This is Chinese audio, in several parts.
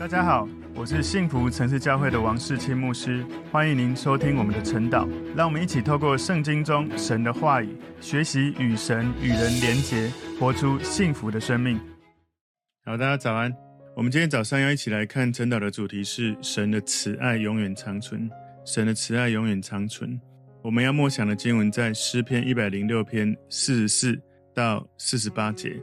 大家好，我是幸福城市教会的王世清牧师，欢迎您收听我们的晨祷。让我们一起透过圣经中神的话语，学习与神与人连结，活出幸福的生命。好，大家早安。我们今天早上要一起来看晨祷的主题是神的慈爱永远长存。神的慈爱永远长存。我们要默想的经文在诗篇一百零六篇四十四到四十八节。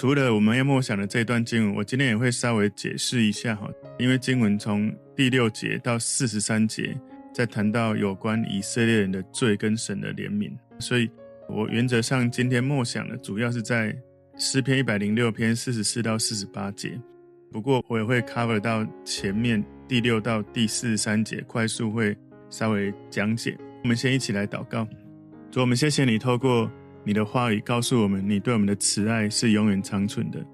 除了我们要默想的这段经文，我今天也会稍微解释一下哈，因为经文从第六节到四十三节，在谈到有关以色列人的罪跟神的怜悯，所以我原则上今天默想的主要是在诗篇一百零六篇四十四到四十八节，不过我也会 cover 到前面第六到第四十三节，快速会稍微讲解。我们先一起来祷告，主，我们谢谢你透过。你的话语告诉我们，你对我们的慈爱是永远长存的，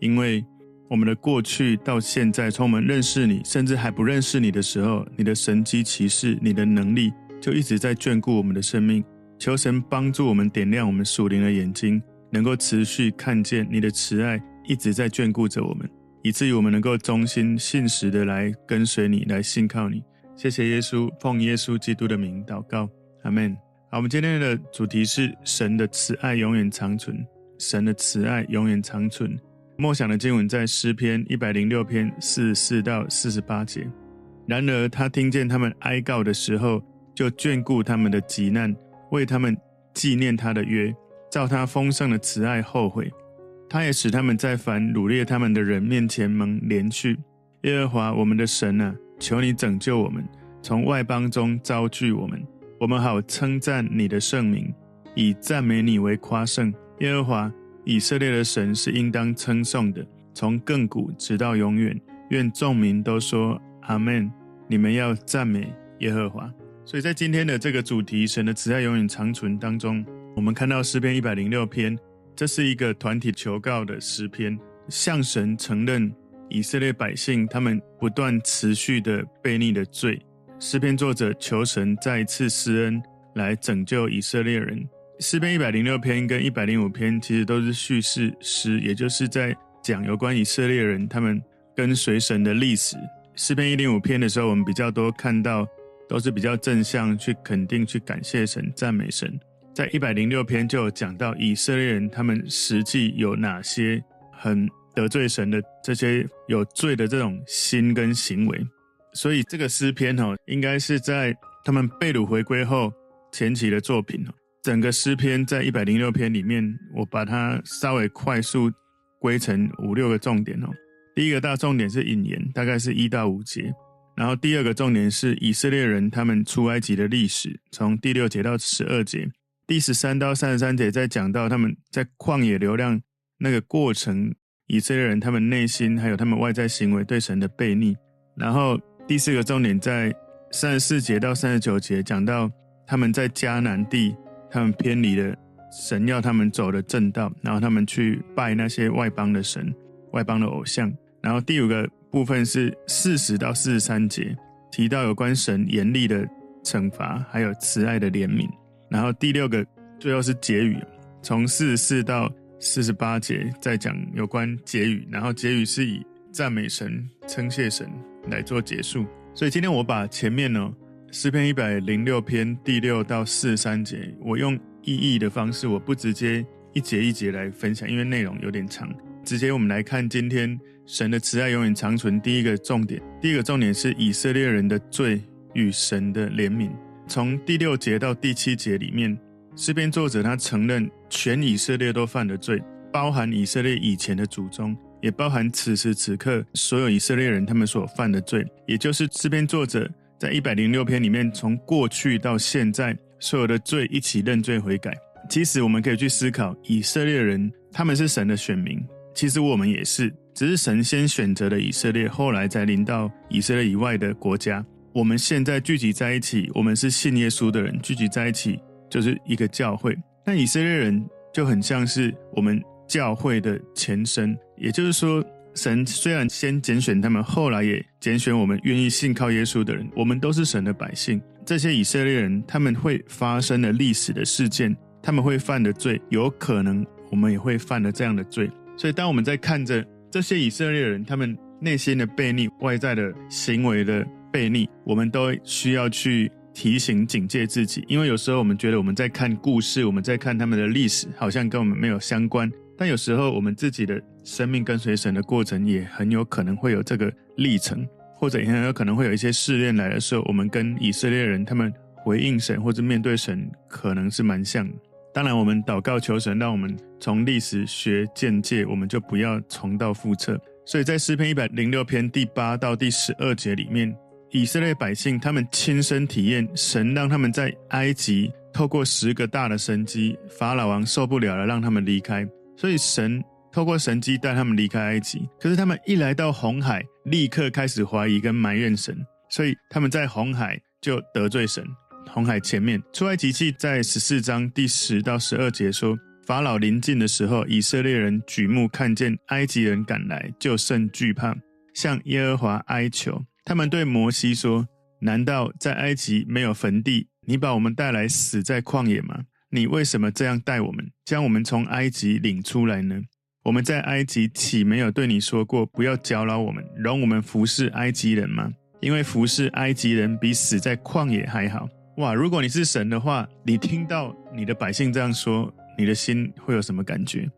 因为我们的过去到现在，从我们认识你，甚至还不认识你的时候，你的神迹奇事、你的能力就一直在眷顾我们的生命。求神帮助我们点亮我们属灵的眼睛，能够持续看见你的慈爱一直在眷顾着我们，以至于我们能够忠心信实的来跟随你，来信靠你。谢谢耶稣，奉耶稣基督的名祷告，阿门。好，我们今天的主题是神的慈爱永远长存。神的慈爱永远长存。默想的经文在诗篇一百零六篇四十四到四十八节。然而他听见他们哀告的时候，就眷顾他们的急难，为他们纪念他的约，照他丰盛的慈爱后悔。他也使他们在凡掳掠他们的人面前蒙怜恤。耶和华我们的神啊，求你拯救我们，从外邦中招聚我们。我们好称赞你的圣名，以赞美你为夸胜。耶和华以色列的神是应当称颂的，从亘古直到永远。愿众民都说阿门。你们要赞美耶和华。所以在今天的这个主题“神的慈爱永远长存”当中，我们看到诗篇一百零六篇，这是一个团体求告的诗篇，向神承认以色列百姓他们不断持续的悖逆的罪。诗篇作者求神再一次施恩来拯救以色列人。诗篇一百零六篇跟一百零五篇其实都是叙事诗，也就是在讲有关以色列人他们跟随神的历史。诗篇一零五篇的时候，我们比较多看到都是比较正向去肯定、去感谢神、赞美神。在一百零六篇就有讲到以色列人他们实际有哪些很得罪神的这些有罪的这种心跟行为。所以这个诗篇哦，应该是在他们被掳回归后前期的作品哦。整个诗篇在一百零六篇里面，我把它稍微快速归成五六个重点哦。第一个大重点是引言，大概是一到五节。然后第二个重点是以色列人他们出埃及的历史，从第六节到十二节。第十三到三十三节在讲到他们在旷野流浪那个过程，以色列人他们内心还有他们外在行为对神的悖逆，然后。第四个重点在三十四节到三十九节，讲到他们在迦南地，他们偏离了神要他们走的正道，然后他们去拜那些外邦的神、外邦的偶像。然后第五个部分是四十到四十三节，提到有关神严厉的惩罚，还有慈爱的怜悯。然后第六个最后是结语，从四十四到四十八节再讲有关结语，然后结语是以赞美神、称谢神。来做结束，所以今天我把前面呢诗篇一百零六篇第六到四十三节，我用意译的方式，我不直接一节一节来分享，因为内容有点长。直接我们来看今天神的慈爱永远长存。第一个重点，第一个重点是以色列人的罪与神的怜悯。从第六节到第七节里面，诗篇作者他承认全以色列都犯了罪，包含以色列以前的祖宗。也包含此时此刻所有以色列人他们所犯的罪，也就是诗篇作者在一百零六篇里面，从过去到现在所有的罪一起认罪悔改。其实我们可以去思考，以色列人他们是神的选民，其实我们也是，只是神先选择了以色列，后来才临到以色列以外的国家。我们现在聚集在一起，我们是信耶稣的人，聚集在一起就是一个教会。那以色列人就很像是我们。教会的前身，也就是说，神虽然先拣选他们，后来也拣选我们愿意信靠耶稣的人。我们都是神的百姓。这些以色列人，他们会发生的历史的事件，他们会犯的罪，有可能我们也会犯了这样的罪。所以，当我们在看着这些以色列人，他们内心的悖逆、外在的行为的悖逆，我们都需要去提醒、警戒自己。因为有时候我们觉得我们在看故事，我们在看他们的历史，好像跟我们没有相关。但有时候我们自己的生命跟随神的过程，也很有可能会有这个历程，或者也很有可能会有一些试炼来的时候，我们跟以色列人他们回应神或者面对神，可能是蛮像。当然，我们祷告求神，让我们从历史学见解，我们就不要重蹈覆辙。所以在诗篇一百零六篇第八到第十二节里面，以色列百姓他们亲身体验神让他们在埃及透过十个大的神迹，法老王受不了了，让他们离开。所以神透过神迹带他们离开埃及。可是他们一来到红海，立刻开始怀疑跟埋怨神，所以他们在红海就得罪神。红海前面，出埃及记在十四章第十到十二节说，法老临近的时候，以色列人举目看见埃及人赶来，就甚惧怕，向耶和华哀求。他们对摩西说：“难道在埃及没有坟地？你把我们带来死在旷野吗？你为什么这样待我们，将我们从埃及领出来呢？我们在埃及岂没有对你说过，不要搅扰我们，容我们服侍埃及人吗？因为服侍埃及人比死在旷野还好。”哇！如果你是神的话，你听到你的百姓这样说，你的心会有什么感觉？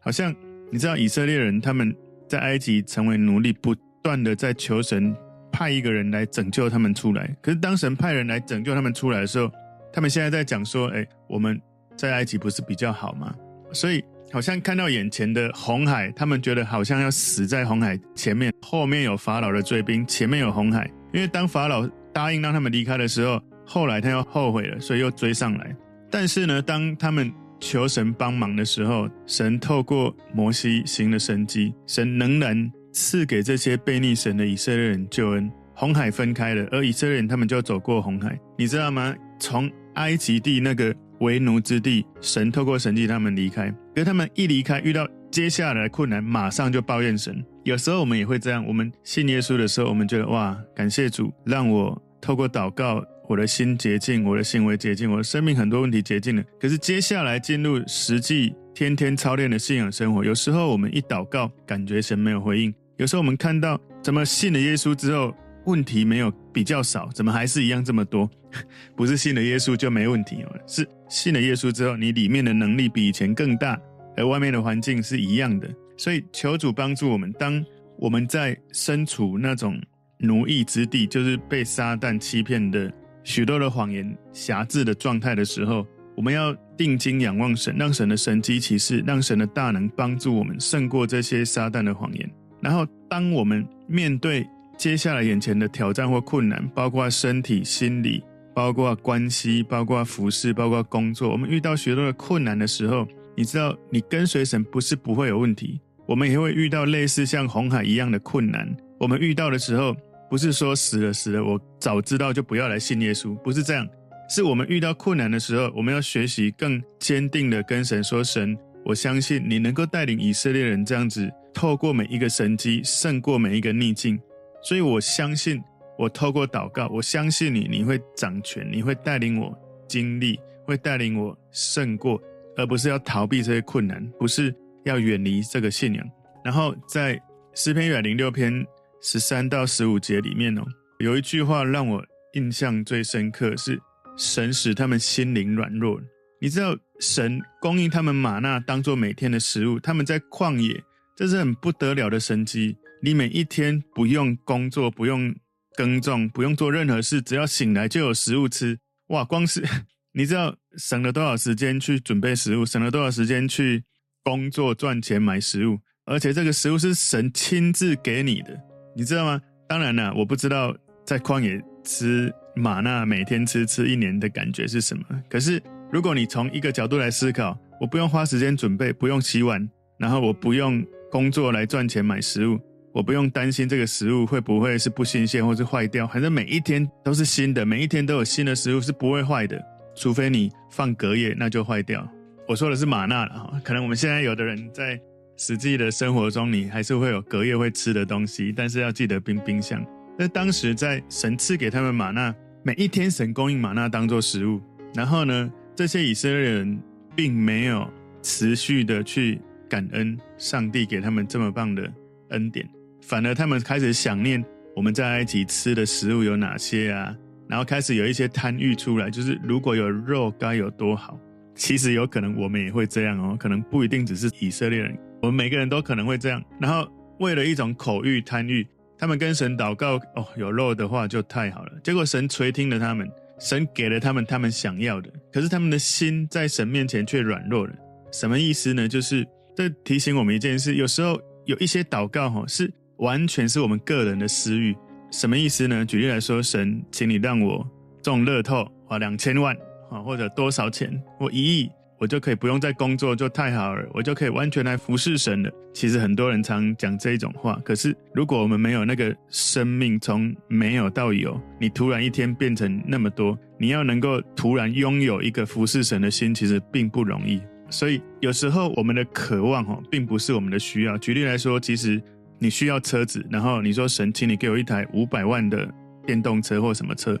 好像你知道以色列人他们在埃及成为奴隶，不断的在求神派一个人来拯救他们出来。可是当神派人来拯救他们出来的时候，他们现在在讲说：“哎，我们在埃及不是比较好吗？”所以好像看到眼前的红海，他们觉得好像要死在红海前面，后面有法老的追兵，前面有红海。因为当法老答应让他们离开的时候，后来他又后悔了，所以又追上来。但是呢，当他们求神帮忙的时候，神透过摩西行了神迹，神仍然赐给这些悖逆神的以色列人救恩。红海分开了，而以色列人他们就走过红海，你知道吗？从埃及地那个 为奴之地，神透过神迹他们离开。可是他们一离开，遇到接下来的困难，马上就抱怨神。有时候我们也会这样，我们信耶稣的时候，我们觉得哇，感谢主，让我透过祷告。我的心洁净，我的行为洁净，我的生命很多问题洁净了。可是接下来进入实际天天操练的信仰生活，有时候我们一祷告，感觉神没有回应；有时候我们看到怎么信了耶稣之后，问题没有比较少，怎么还是一样这么多？不是信了耶稣就没问题哦，是信了耶稣之后，你里面的能力比以前更大，而外面的环境是一样的。所以求主帮助我们，当我们在身处那种奴役之地，就是被撒旦欺骗的。许多的谎言辖制的状态的时候，我们要定睛仰望神，让神的神迹奇事，让神的大能帮助我们胜过这些撒旦的谎言。然后，当我们面对接下来眼前的挑战或困难，包括身体、心理，包括关系，包括服饰，包括工作，我们遇到许多的困难的时候，你知道，你跟随神不是不会有问题，我们也会遇到类似像红海一样的困难。我们遇到的时候。不是说死了死了，我早知道就不要来信耶稣，不是这样。是我们遇到困难的时候，我们要学习更坚定的跟神说：“神，我相信你能够带领以色列人这样子，透过每一个神迹，胜过每一个逆境。所以我相信，我透过祷告，我相信你，你会掌权，你会带领我经历，会带领我胜过，而不是要逃避这些困难，不是要远离这个信仰。然后在诗篇一百零六篇。十三到十五节里面哦，有一句话让我印象最深刻，是神使他们心灵软弱。你知道，神供应他们吗哪当做每天的食物，他们在旷野，这是很不得了的神迹。你每一天不用工作，不用耕种，不用做任何事，只要醒来就有食物吃。哇，光是 你知道省了多少时间去准备食物，省了多少时间去工作赚钱买食物，而且这个食物是神亲自给你的。你知道吗？当然了，我不知道在旷野吃吗哪，每天吃吃一年的感觉是什么。可是，如果你从一个角度来思考，我不用花时间准备，不用洗碗，然后我不用工作来赚钱买食物，我不用担心这个食物会不会是不新鲜或是坏掉，反正每一天都是新的，每一天都有新的食物是不会坏的，除非你放隔夜，那就坏掉。我说的是吗哪了哈，可能我们现在有的人在。实际的生活中，你还是会有隔夜会吃的东西，但是要记得冰冰箱。那当时在神赐给他们吗哪，每一天神供应吗哪当做食物，然后呢，这些以色列人并没有持续的去感恩上帝给他们这么棒的恩典，反而他们开始想念我们在一起吃的食物有哪些啊，然后开始有一些贪欲出来，就是如果有肉该有多好。其实有可能我们也会这样哦，可能不一定只是以色列人，我们每个人都可能会这样。然后为了一种口欲贪欲，他们跟神祷告哦，有肉的话就太好了。结果神垂听了他们，神给了他们他们想要的，可是他们的心在神面前却软弱了。什么意思呢？就是这提醒我们一件事：有时候有一些祷告哈，是完全是我们个人的私欲。什么意思呢？举例来说，神，请你让我中乐透啊，两千万啊，或者多少钱，我一亿，我就可以不用再工作，就太好了，我就可以完全来服侍神了。其实很多人常讲这种话，可是如果我们没有那个生命从没有到有，你突然一天变成那么多，你要能够突然拥有一个服侍神的心，其实并不容易。所以有时候我们的渴望哈，并不是我们的需要。举例来说，其实你需要车子，然后你说神，请你给我一台五百万的电动车或什么车，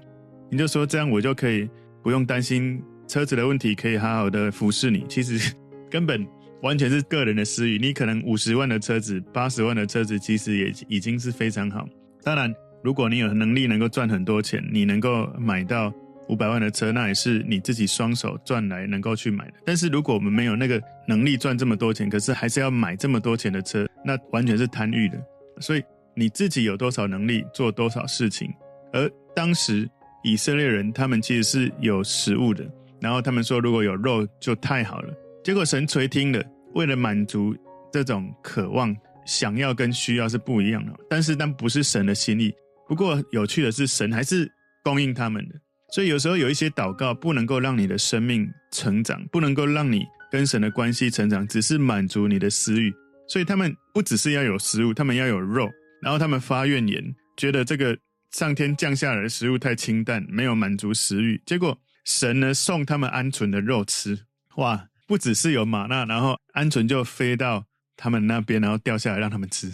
你就说这样我就可以不用担心车子的问题，可以好好的服侍你。其实 根本完全是个人的私欲。你可能五十万的车子、八十万的车子，其实也已经是非常好。当然，如果你有能力能够赚很多钱，你能够买到。五百万的车，那也是你自己双手赚来能够去买的。但是如果我们没有那个能力赚这么多钱，可是还是要买这么多钱的车，那完全是贪欲的。所以你自己有多少能力做多少事情。而当时以色列人他们其实是有食物的，然后他们说如果有肉就太好了。结果神垂听了，为了满足这种渴望、想要跟需要是不一样的。但是但不是神的心意。不过有趣的是，神还是供应他们的。所以有时候有一些祷告不能够让你的生命成长，不能够让你跟神的关系成长，只是满足你的私欲。所以他们不只是要有食物，他们要有肉。然后他们发怨言，觉得这个上天降下来的食物太清淡，没有满足食欲。结果神呢送他们鹌鹑的肉吃，哇！不只是有马纳，然后鹌鹑就飞到他们那边，然后掉下来让他们吃。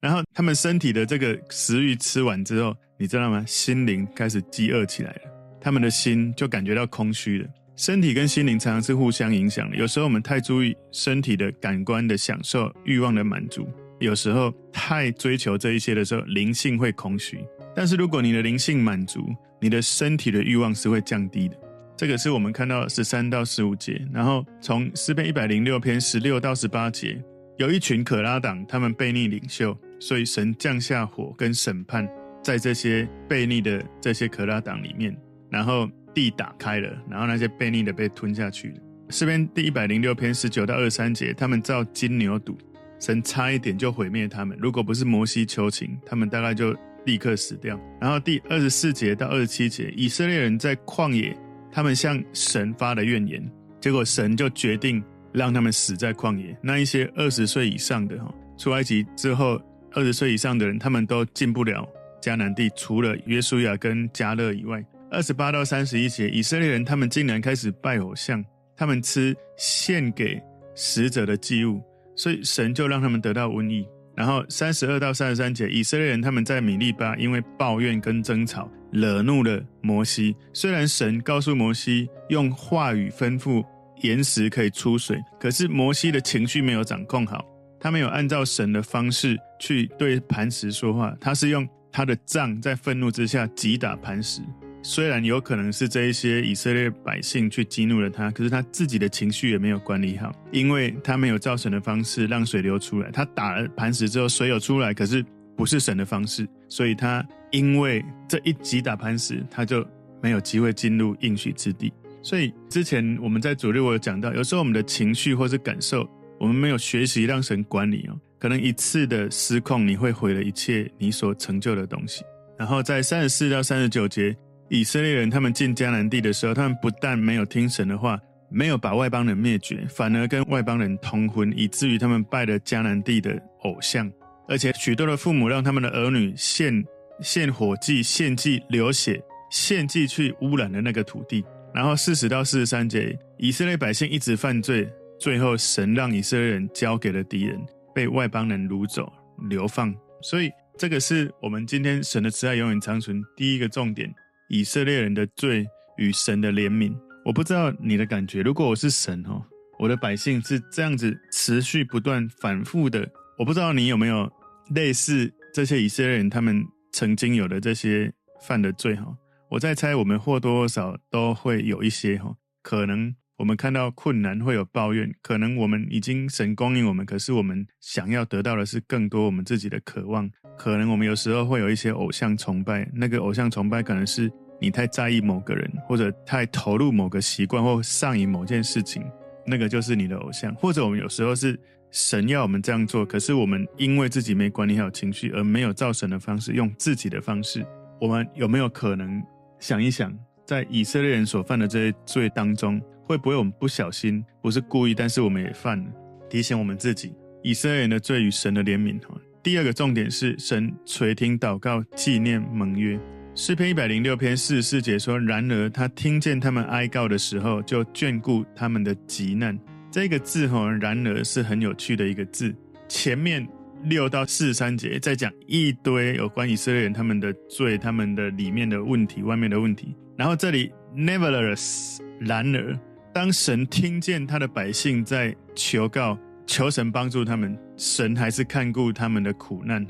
然后他们身体的这个食欲吃完之后，你知道吗？心灵开始饥饿起来了。他们的心就感觉到空虚了。身体跟心灵常常是互相影响的。有时候我们太注意身体的感官的享受、欲望的满足，有时候太追求这一些的时候，灵性会空虚。但是如果你的灵性满足，你的身体的欲望是会降低的。这个是我们看到十三到十五节，然后从诗篇一百零六篇十六到十八节，有一群可拉党，他们悖逆领袖，所以神降下火跟审判在这些悖逆的这些可拉党里面。然后地打开了，然后那些悖逆的被吞下去了。诗篇第一百零六篇十九到二三节，他们造金牛犊，神差一点就毁灭他们。如果不是摩西求情，他们大概就立刻死掉。然后第二十四节到二十七节，以色列人在旷野，他们向神发了怨言，结果神就决定让他们死在旷野。那一些二十岁以上的哈，出埃及之后二十岁以上的人，他们都进不了迦南地，除了约书亚跟迦勒以外。二十八到三十一节，以色列人他们竟然开始拜偶像，他们吃献给死者的祭物，所以神就让他们得到瘟疫。然后三十二到三十三节，以色列人他们在米利巴因为抱怨跟争吵，惹怒了摩西。虽然神告诉摩西用话语吩咐岩石可以出水，可是摩西的情绪没有掌控好，他没有按照神的方式去对磐石说话，他是用他的杖在愤怒之下击打磐石。虽然有可能是这一些以色列百姓去激怒了他，可是他自己的情绪也没有管理好，因为他没有照神的方式让水流出来。他打了磐石之后，水有出来，可是不是神的方式，所以他因为这一击打磐石，他就没有机会进入应许之地。所以之前我们在主日我有讲到，有时候我们的情绪或是感受，我们没有学习让神管理哦，可能一次的失控，你会毁了一切你所成就的东西。然后在三十四到三十九节。以色列人他们进迦南地的时候，他们不但没有听神的话，没有把外邦人灭绝，反而跟外邦人通婚，以至于他们拜了迦南地的偶像，而且许多的父母让他们的儿女献献火祭、献祭流血、献祭去污染了那个土地。然后四十到四十三节，以色列百姓一直犯罪，最后神让以色列人交给了敌人，被外邦人掳走、流放。所以这个是我们今天神的慈爱永远长存第一个重点。以色列人的罪与神的怜悯，我不知道你的感觉。如果我是神哦，我的百姓是这样子持续不断反复的，我不知道你有没有类似这些以色列人他们曾经有的这些犯的罪哈，我在猜我们或多或少都会有一些哈，可能我们看到困难会有抱怨，可能我们已经神供应我们，可是我们想要得到的是更多我们自己的渴望，可能我们有时候会有一些偶像崇拜，那个偶像崇拜可能是你太在意某个人，或者太投入某个习惯或上瘾某件事情，那个就是你的偶像，或者我们有时候是。神要我们这样做，可是我们因为自己没管理好情绪，而没有照神的方式，用自己的方式。我们有没有可能想一想，在以色列人所犯的这些罪当中，会不会我们不小心，不是故意，但是我们也犯了？提醒我们自己，以色列人的罪与神的怜悯。第二个重点是，神垂听祷告，纪念盟约。诗篇一百零六篇四十四节说：“然而他听见他们哀告的时候，就眷顾他们的急难。”这个字哈，然而是很有趣的一个字。前面六到四十三节在讲一堆有关以色列人他们的罪、他们的里面的问题、外面的问题。然后这里 nevertheless，然而当神听见他的百姓在求告、求神帮助他们，神还是看顾他们的苦难。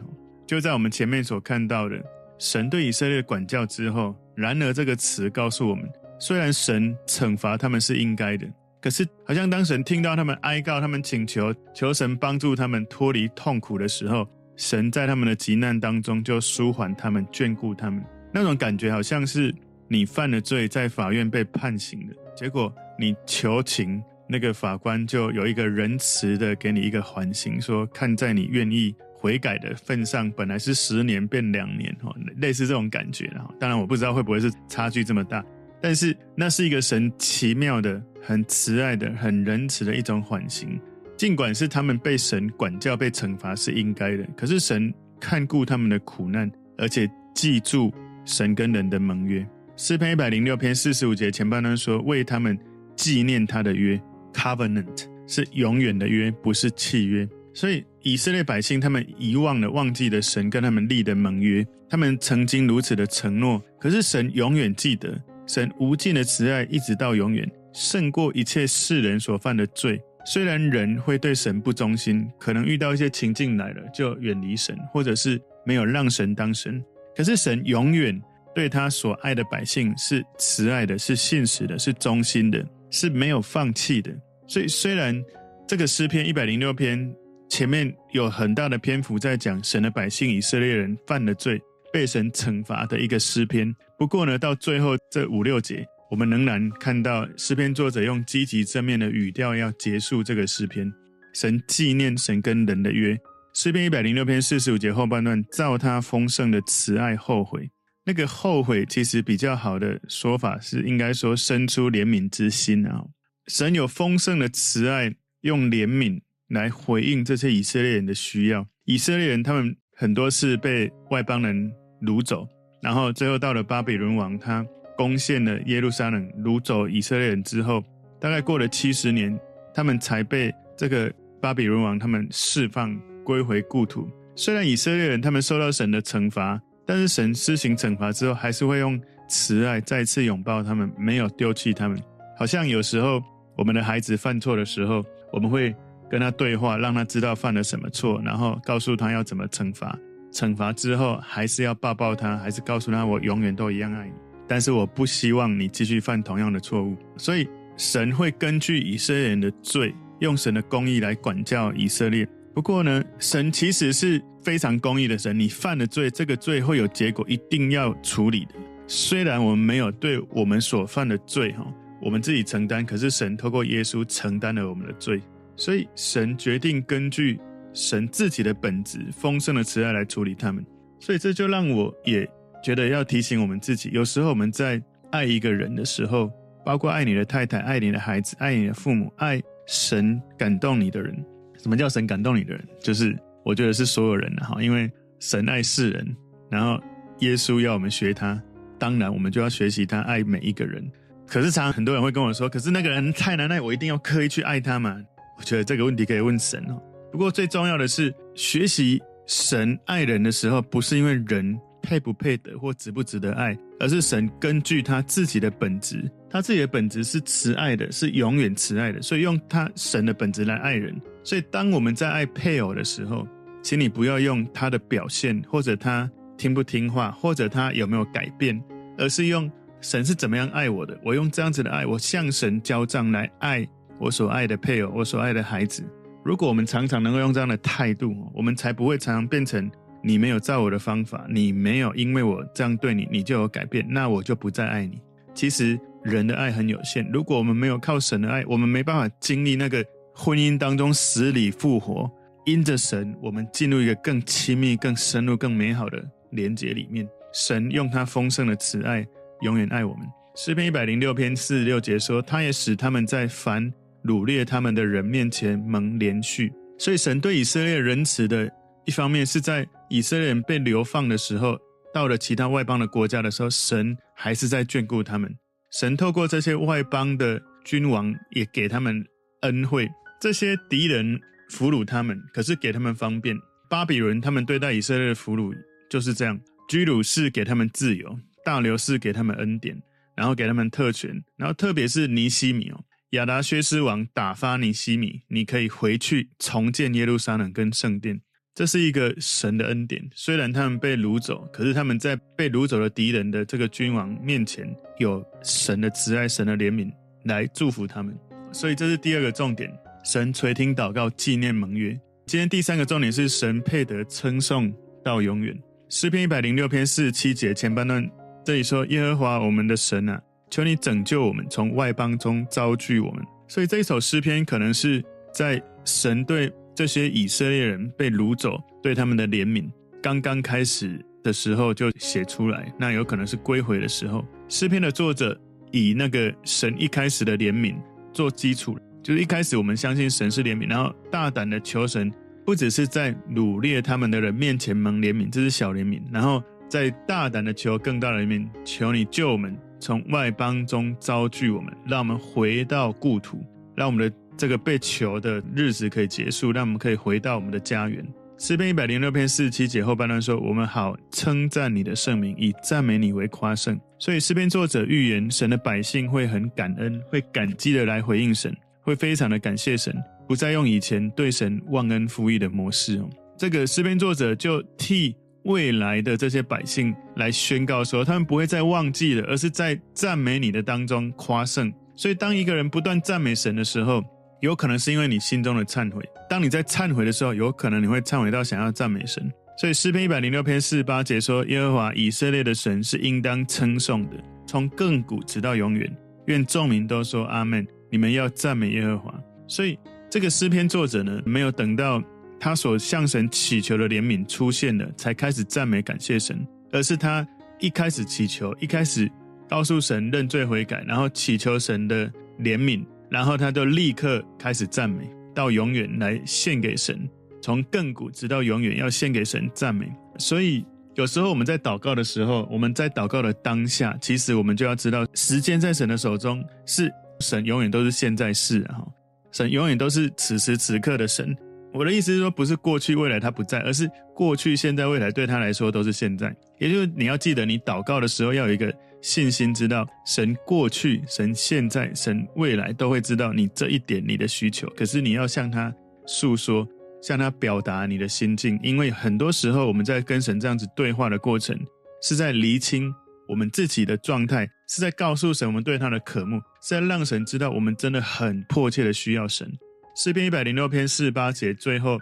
就在我们前面所看到的，神对以色列管教之后，然而这个词告诉我们，虽然神惩罚他们是应该的。可是，好像当神听到他们哀告、他们请求，求神帮助他们脱离痛苦的时候，神在他们的急难当中就舒缓他们、眷顾他们。那种感觉好像是你犯了罪，在法院被判刑的结果，你求情，那个法官就有一个仁慈的给你一个缓刑，说看在你愿意悔改的份上，本来是十年变两年，哈，类似这种感觉。当然我不知道会不会是差距这么大。但是那是一个神奇妙的、很慈爱的、很仁慈的一种缓刑，尽管是他们被神管教、被惩罚是应该的，可是神看顾他们的苦难，而且记住神跟人的盟约。诗篇一百零六篇四十五节前半段说：“为他们纪念他的约，covenant 是永远的约，不是契约。”所以以色列百姓他们遗忘了、忘记了神跟他们立的盟约，他们曾经如此的承诺，可是神永远记得。神无尽的慈爱一直到永远，胜过一切世人所犯的罪。虽然人会对神不忠心，可能遇到一些情境来了就远离神，或者是没有让神当神。可是神永远对他所爱的百姓是慈爱的，是信实的，是忠心的，是没有放弃的。所以虽然这个诗篇一百零六篇前面有很大的篇幅在讲神的百姓以色列人犯了罪。被神惩罚的一个诗篇。不过呢，到最后这五六节，我们仍然看到诗篇作者用积极正面的语调要结束这个诗篇。神纪念神跟人的约。诗篇一百零六篇四十五节后半段，照他丰盛的慈爱后悔。那个后悔其实比较好的说法是，应该说生出怜悯之心啊。神有丰盛的慈爱，用怜悯来回应这些以色列人的需要。以色列人他们很多是被外邦人。掳走，然后最后到了巴比伦王，他攻陷了耶路撒冷，掳走以色列人之后，大概过了七十年，他们才被这个巴比伦王他们释放归回故土。虽然以色列人他们受到神的惩罚，但是神施行惩罚之后，还是会用慈爱再次拥抱他们，没有丢弃他们。好像有时候我们的孩子犯错的时候，我们会跟他对话，让他知道犯了什么错，然后告诉他要怎么惩罚。惩罚之后，还是要抱抱他，还是告诉他我永远都一样爱你。但是我不希望你继续犯同样的错误。所以神会根据以色列人的罪，用神的公义来管教以色列。不过呢，神其实是非常公义的神。你犯了罪，这个罪会有结果，一定要处理的。虽然我们没有对我们所犯的罪哈，我们自己承担，可是神透过耶稣承担了我们的罪。所以神决定根据。神自己的本质，丰盛的慈爱来处理他们，所以这就让我也觉得要提醒我们自己，有时候我们在爱一个人的时候，包括爱你的太太、爱你的孩子、爱你的父母、爱神感动你的人。什么叫神感动你的人？就是我觉得是所有人哈，因为神爱世人，然后耶稣要我们学他，当然我们就要学习他爱每一个人。可是常常很多人会跟我说，可是那个人太难爱，我一定要刻意去爱他吗？我觉得这个问题可以问神哦。不过最重要的是，学习神爱人的时候，不是因为人配不配得或值不值得爱，而是神根据他自己的本质，他自己的本质是慈爱的，是永远慈爱的，所以用他神的本质来爱人。所以当我们在爱配偶的时候，请你不要用他的表现，或者他听不听话，或者他有没有改变，而是用神是怎么样爱我的。我用这样子的爱，我向神交账来爱我所爱的配偶，我所爱的孩子。如果我们常常能够用这样的态度，我们才不会常常变成你没有照我的方法，你没有因为我这样对你，你就有改变，那我就不再爱你。其实人的爱很有限，如果我们没有靠神的爱，我们没办法经历那个婚姻当中死里复活。因着神，我们进入一个更亲密、更深入、更美好的连结里面。神用他丰盛的慈爱，永远爱我们。诗篇一百零六篇四十六节说：“他也使他们在凡掳掠他们的人面前蒙怜恤。”所以，神对以色列仁慈的一方面，是在以色列人被流放的时候，到了其他外邦的国家的时候，神还是在眷顾他们。神透过这些外邦的君王，也给他们恩惠。这些敌人。俘虏他们，可是给他们方便。巴比伦他们对待以色列的俘虏就是这样：居鲁士给他们自由，大流士给他们恩典，然后给他们特权，然后特别是尼希米哦，亚达薛斯王打发尼希米，你可以回去重建耶路撒冷跟圣殿，这是一个神的恩典。虽然他们被掳走，可是他们在被掳走的敌人的这个君王面前，有神的慈爱、神的怜悯来祝福他们。所以这是第二个重点。神垂听祷告，纪念盟约。今天第三个重点是神配得称颂到永远。诗篇一百零六篇四十七节前半段，这里说：“耶和华我们的神啊，求你拯救我们，从外邦中招聚我们。”所以这一首诗篇可能是在神对这些以色列人被掳走，对他们的怜悯刚刚开始的时候就写出来。那有可能是归回的时候。诗篇的作者以那个神一开始的怜悯做基础。就是一开始我们相信神是怜悯，然后大胆的求神，不只是在掳掠他们的人面前蒙怜悯，这是小怜悯，然后再大胆的求更大的怜悯，求你救我们，从外邦中招聚我们，让我们回到故土，让我们的这个被囚的日子可以结束，让我们可以回到我们的家园。诗篇一百零六篇四十七节后半段说：“我们好称赞你的圣名，以赞美你为夸胜。”所以诗篇作者预言神的百姓会很感恩，会感激的来回应神。会非常的感谢神，不再用以前对神忘恩负义的模式哦。这个诗篇作者就替未来的这些百姓来宣告说，他们不会再忘记了，而是在赞美你的当中夸胜。所以，当一个人不断赞美神的时候，有可能是因为你心中的忏悔。当你在忏悔的时候，有可能你会忏悔到想要赞美神。所以，诗篇一百零六篇四十八节说：“耶和华以色列的神是应当称颂的，从亘古直到永远。愿众民都说阿门。”你们要赞美耶和华，所以这个诗篇作者呢，没有等到他所向神祈求的怜悯出现了，才开始赞美感谢神，而是他一开始祈求，一开始告诉神认罪悔改，然后祈求神的怜悯，然后他就立刻开始赞美，到永远来献给神，从亘古直到永远要献给神赞美。所以有时候我们在祷告的时候，我们在祷告的当下，其实我们就要知道，时间在神的手中是。神永远都是现在式啊！神永远都是此时此刻的神。我的意思是说，不是过去未来他不在，而是过去现在未来对他来说都是现在。也就是你要记得，你祷告的时候要有一个信心，知道神过去、神现在、神未来都会知道你这一点你的需求。可是你要向他诉说，向他表达你的心境，因为很多时候我们在跟神这样子对话的过程，是在厘清。我们自己的状态是在告诉神，我们对他的渴慕，是在让神知道我们真的很迫切的需要神。诗篇一百零六篇四十八节最后，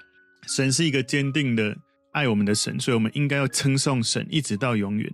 神是一个坚定的爱我们的神，所以我们应该要称颂神，一直到永远。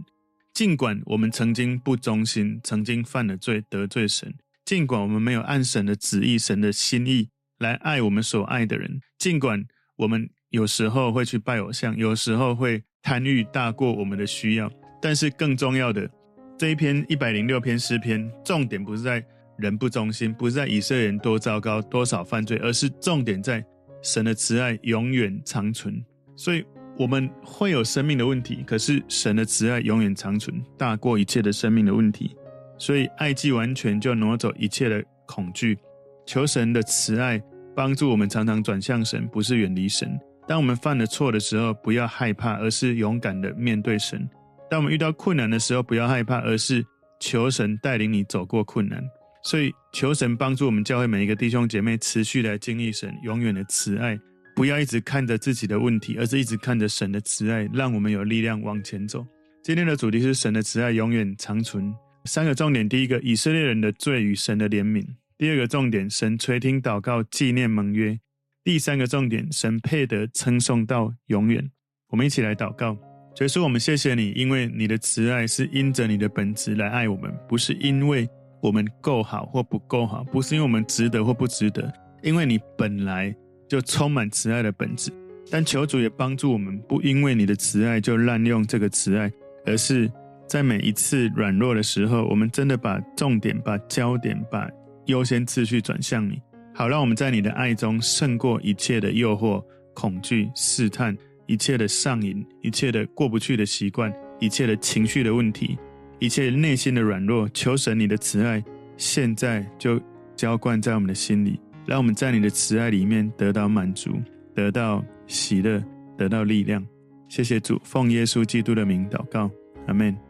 尽管我们曾经不忠心，曾经犯了罪得罪神，尽管我们没有按神的旨意、神的心意来爱我们所爱的人，尽管我们有时候会去拜偶像，有时候会贪欲大过我们的需要。但是更重要的，这一篇一百零六篇诗篇，重点不是在人不忠心，不是在以色列人多糟糕、多少犯罪，而是重点在神的慈爱永远长存。所以我们会有生命的问题，可是神的慈爱永远长存，大过一切的生命的问题。所以爱既完全，就挪走一切的恐惧。求神的慈爱帮助我们，常常转向神，不是远离神。当我们犯了错的时候，不要害怕，而是勇敢的面对神。当我们遇到困难的时候，不要害怕，而是求神带领你走过困难。所以，求神帮助我们教会每一个弟兄姐妹持续来经历神永远的慈爱，不要一直看着自己的问题，而是一直看着神的慈爱，让我们有力量往前走。今天的主题是神的慈爱永远长存。三个重点：第一个，以色列人的罪与神的怜悯；第二个重点，神垂听祷告，纪念盟约；第三个重点，神配得称颂到永远。我们一起来祷告。所以说，我们谢谢你，因为你的慈爱是因着你的本质来爱我们，不是因为我们够好或不够好，不是因为我们值得或不值得，因为你本来就充满慈爱的本质。但求主也帮助我们，不因为你的慈爱就滥用这个慈爱，而是在每一次软弱的时候，我们真的把重点、把焦点、把优先次序转向你，好让我们在你的爱中胜过一切的诱惑、恐惧、试探。一切的上瘾，一切的过不去的习惯，一切的情绪的问题，一切内心的软弱，求神你的慈爱，现在就浇灌在我们的心里，让我们在你的慈爱里面得到满足，得到喜乐，得到力量。谢谢主，奉耶稣基督的名祷告，阿门。